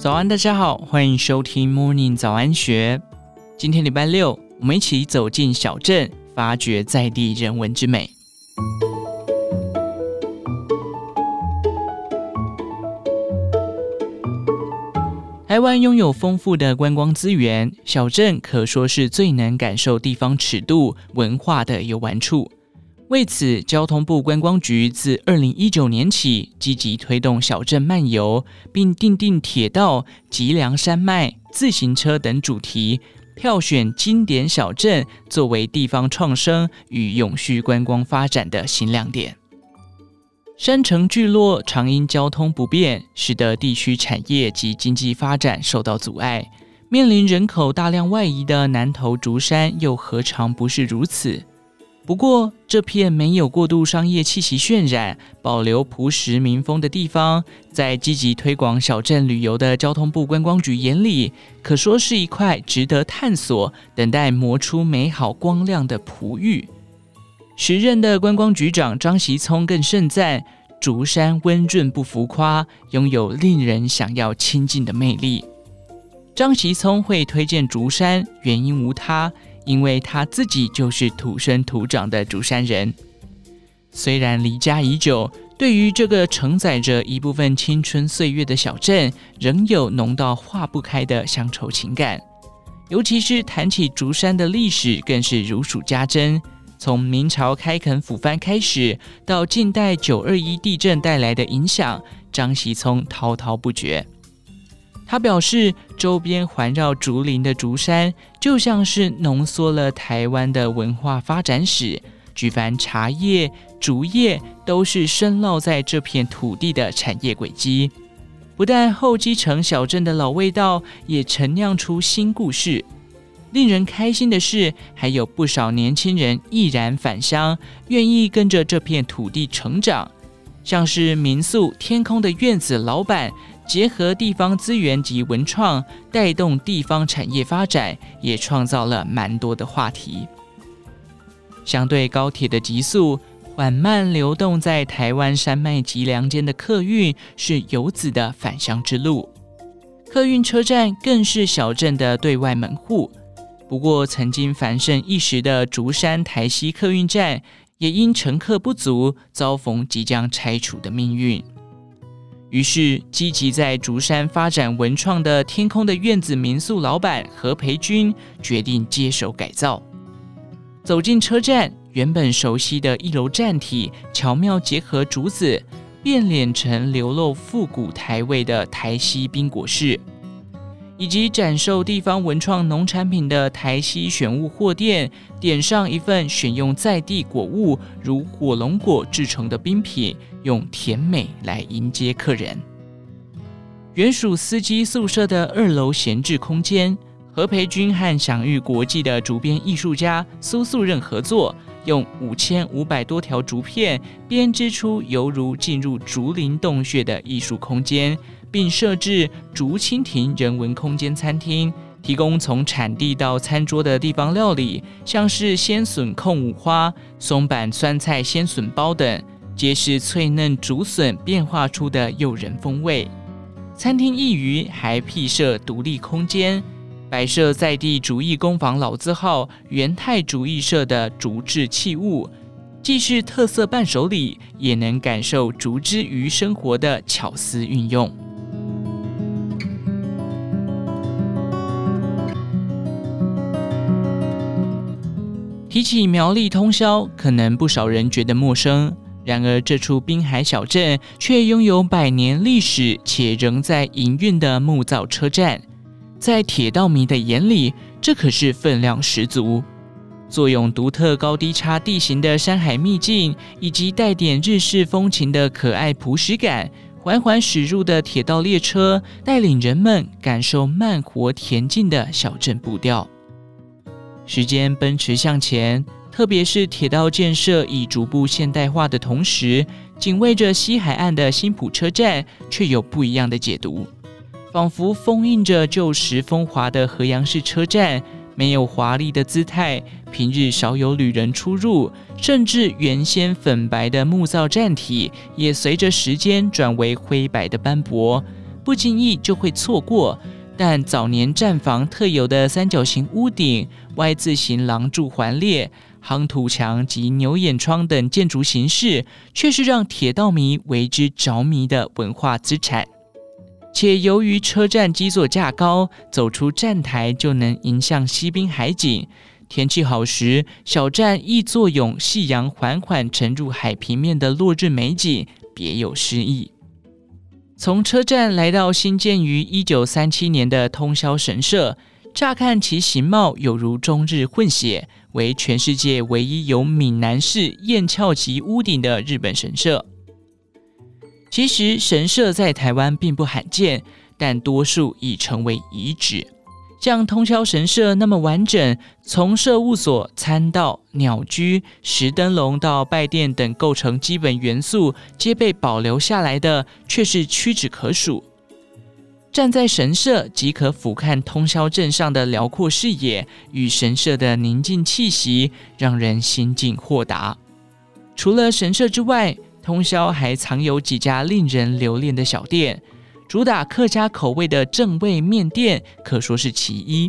早安，大家好，欢迎收听 Morning 早安学。今天礼拜六，我们一起走进小镇，发掘在地人文之美。台湾拥有丰富的观光资源，小镇可说是最能感受地方尺度文化的游玩处。为此，交通部观光局自二零一九年起积极推动小镇漫游，并订定铁道、脊梁山脉、自行车等主题，票选经典小镇作为地方创生与永续观光发展的新亮点。山城聚落常因交通不便，使得地区产业及经济发展受到阻碍。面临人口大量外移的南投竹山，又何尝不是如此？不过，这片没有过度商业气息渲染、保留朴实民风的地方，在积极推广小镇旅游的交通部观光局眼里，可说是一块值得探索、等待磨出美好光亮的璞玉。时任的观光局长张习聪更盛赞：竹山温润不浮夸，拥有令人想要亲近的魅力。张习聪会推荐竹山，原因无他。因为他自己就是土生土长的竹山人，虽然离家已久，对于这个承载着一部分青春岁月的小镇，仍有浓到化不开的乡愁情感。尤其是谈起竹山的历史，更是如数家珍。从明朝开垦抚番开始，到近代九二一地震带来的影响，张锡聪滔滔不绝。他表示，周边环绕竹林的竹山，就像是浓缩了台湾的文化发展史。举凡茶叶、竹叶，都是深烙在这片土地的产业轨迹。不但后基城小镇的老味道，也陈酿出新故事。令人开心的是，还有不少年轻人毅然返乡，愿意跟着这片土地成长。像是民宿天空的院子老板。结合地方资源及文创，带动地方产业发展，也创造了蛮多的话题。相对高铁的急速，缓慢流动在台湾山脉脊梁间的客运，是游子的返乡之路。客运车站更是小镇的对外门户。不过，曾经繁盛一时的竹山台西客运站，也因乘客不足，遭逢即将拆除的命运。于是，积极在竹山发展文创的天空的院子民宿老板何培军决定接手改造。走进车站，原本熟悉的一楼站体巧妙结合竹子，变脸成流露复古台味的台西宾果室。以及展售地方文创农产品的台西选物货店，点上一份选用在地果物，如火龙果制成的冰品，用甜美来迎接客人。原属司机宿舍的二楼闲置空间，何培军和享誉国际的竹编艺术家苏素任合作，用五千五百多条竹片编织出犹如进入竹林洞穴的艺术空间。并设置竹蜻蜓人文空间餐厅，提供从产地到餐桌的地方料理，像是鲜笋控五花、松板酸菜鲜笋包等，皆是脆嫩竹笋变化出的诱人风味。餐厅一隅还辟设独立空间，摆设在地竹艺工坊老字号元泰竹艺社的竹制器物，既是特色伴手礼，也能感受竹之于生活的巧思运用。提起苗栗通霄，可能不少人觉得陌生。然而，这处滨海小镇却拥有百年历史且仍在营运的木造车站。在铁道迷的眼里，这可是分量十足。坐拥独特高低差地形的山海秘境，以及带点日式风情的可爱朴实感，缓缓驶入的铁道列车，带领人们感受慢活恬静的小镇步调。时间奔驰向前，特别是铁道建设已逐步现代化的同时，紧偎着西海岸的新浦车站却有不一样的解读，仿佛封印着旧时风华的河阳市车站，没有华丽的姿态，平日少有旅人出入，甚至原先粉白的木造站体也随着时间转为灰白的斑驳，不经意就会错过。但早年站房特有的三角形屋顶、Y 字形廊柱环列、夯土墙及牛眼窗等建筑形式，却是让铁道迷为之着迷的文化资产。且由于车站基座架高，走出站台就能迎向西滨海景。天气好时，小站亦坐拥夕阳缓缓沉入海平面的落日美景，别有诗意。从车站来到新建于一九三七年的通宵神社，乍看其形貌有如中日混血，为全世界唯一有闽南式燕翘及屋顶的日本神社。其实神社在台湾并不罕见，但多数已成为遗址。像通宵神社那么完整，从社务所、参道、鸟居、石灯笼到拜殿等构成基本元素皆被保留下来的，却是屈指可数。站在神社即可俯瞰通宵镇上的辽阔视野与神社的宁静气息，让人心境豁达。除了神社之外，通宵还藏有几家令人留恋的小店。主打客家口味的正味面店可说是其一。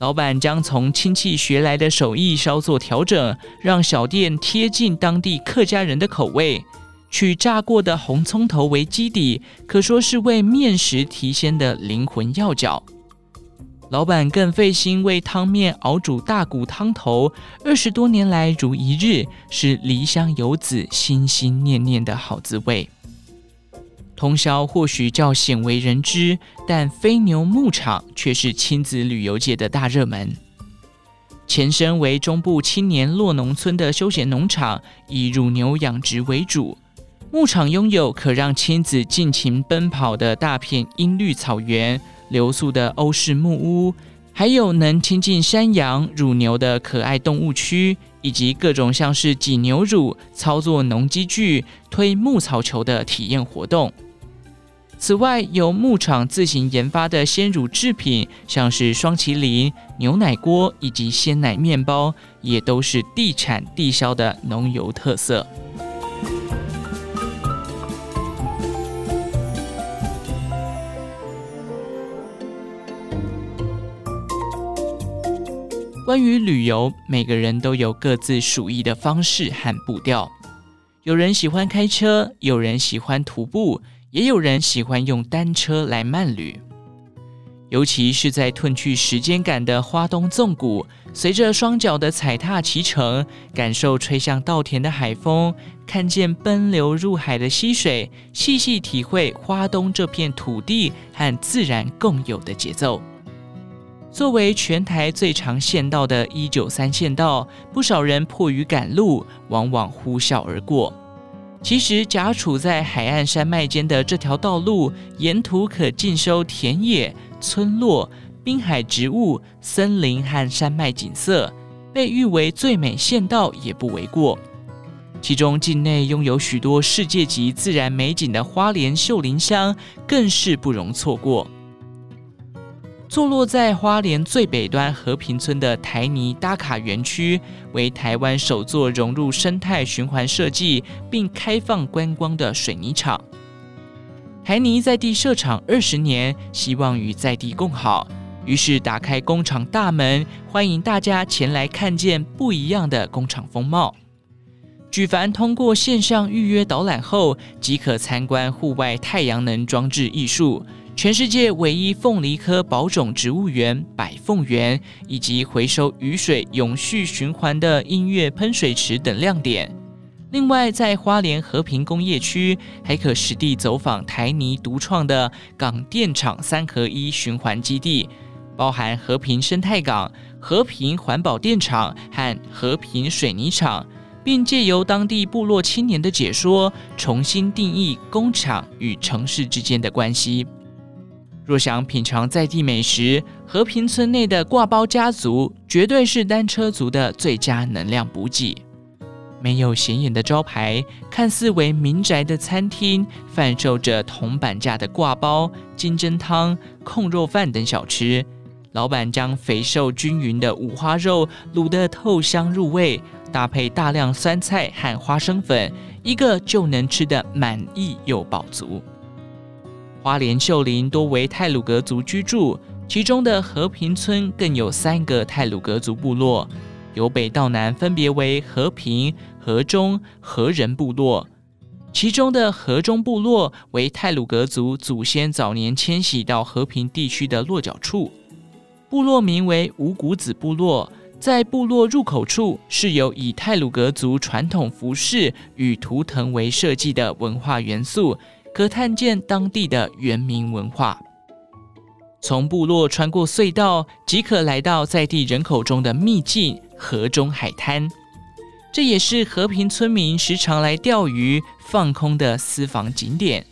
老板将从亲戚学来的手艺稍作调整，让小店贴近当地客家人的口味。取炸过的红葱头为基底，可说是为面食提鲜的灵魂要角。老板更费心为汤面熬煮大骨汤头，二十多年来如一日，是离乡游子心心念念的好滋味。通宵或许较鲜为人知，但飞牛牧场却是亲子旅游界的大热门。前身为中部青年落农村的休闲农场，以乳牛养殖为主。牧场拥有可让亲子尽情奔跑的大片阴绿草原、留宿的欧式木屋，还有能亲近山羊、乳牛的可爱动物区，以及各种像是挤牛乳、操作农机具、推牧草球的体验活动。此外，由牧场自行研发的鲜乳制品，像是双麒麟、牛奶锅以及鲜奶面包，也都是地产地销的农游特色。关于旅游，每个人都有各自属意的方式和步调。有人喜欢开车，有人喜欢徒步。也有人喜欢用单车来慢旅，尤其是在褪去时间感的花东纵谷，随着双脚的踩踏骑乘，感受吹向稻田的海风，看见奔流入海的溪水，细细体会花东这片土地和自然共有的节奏。作为全台最长县道的一九三县道，不少人迫于赶路，往往呼啸而过。其实，夹处在海岸山脉间的这条道路，沿途可尽收田野、村落、滨海植物、森林和山脉景色，被誉为最美县道也不为过。其中，境内拥有许多世界级自然美景的花莲秀林乡，更是不容错过。坐落在花莲最北端和平村的台泥打卡园区，为台湾首座融入生态循环设计并开放观光的水泥厂。台泥在地设厂二十年，希望与在地共好，于是打开工厂大门，欢迎大家前来看见不一样的工厂风貌。举凡通过线上预约导览后，即可参观户外太阳能装置艺术。全世界唯一凤梨科保种植物园百凤园，以及回收雨水永续循环的音乐喷水池等亮点。另外，在花莲和平工业区，还可实地走访台泥独创的港电厂三合一循环基地，包含和平生态港、和平环保电厂和和平水泥厂，并借由当地部落青年的解说，重新定义工厂与城市之间的关系。若想品尝在地美食，和平村内的挂包家族绝对是单车族的最佳能量补给。没有显眼的招牌，看似为民宅的餐厅，贩售着铜板价的挂包、金针汤、控肉饭等小吃。老板将肥瘦均匀的五花肉卤得透香入味，搭配大量酸菜和花生粉，一个就能吃得满意又饱足。花莲秀林多为泰鲁格族居住，其中的和平村更有三个泰鲁格族部落，由北到南分别为和平、和中、和人部落。其中的和中部落为泰鲁格族祖先早年迁徙到和平地区的落脚处，部落名为五谷子部落。在部落入口处是由以泰鲁格族传统服饰与图腾为设计的文化元素，可探见当地的原民文化。从部落穿过隧道，即可来到在地人口中的秘境河中海滩。这也是和平村民时常来钓鱼、放空的私房景点。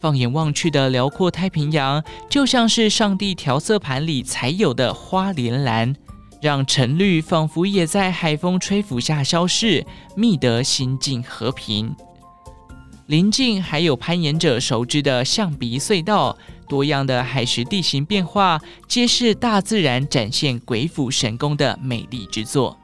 放眼望去的辽阔太平洋，就像是上帝调色盘里才有的花莲蓝。让晨绿仿佛也在海风吹拂下消逝，觅得心境和平。邻近还有攀岩者熟知的象鼻隧道，多样的海蚀地形变化，皆是大自然展现鬼斧神工的美丽之作。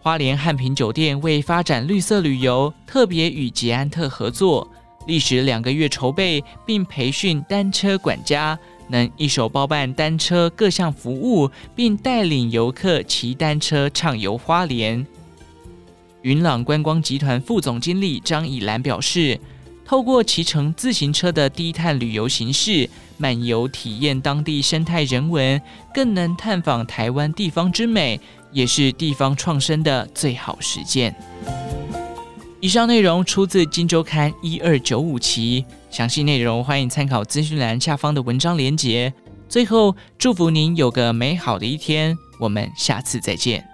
花莲汉平酒店为发展绿色旅游，特别与捷安特合作，历时两个月筹备，并培训单车管家。能一手包办单车各项服务，并带领游客骑单车畅游花莲。云朗观光集团副总经理张以兰表示，透过骑乘自行车的低碳旅游形式，漫游体验当地生态人文，更能探访台湾地方之美，也是地方创生的最好实践。以上内容出自《金周刊》一二九五期，详细内容欢迎参考资讯栏下方的文章连结。最后，祝福您有个美好的一天，我们下次再见。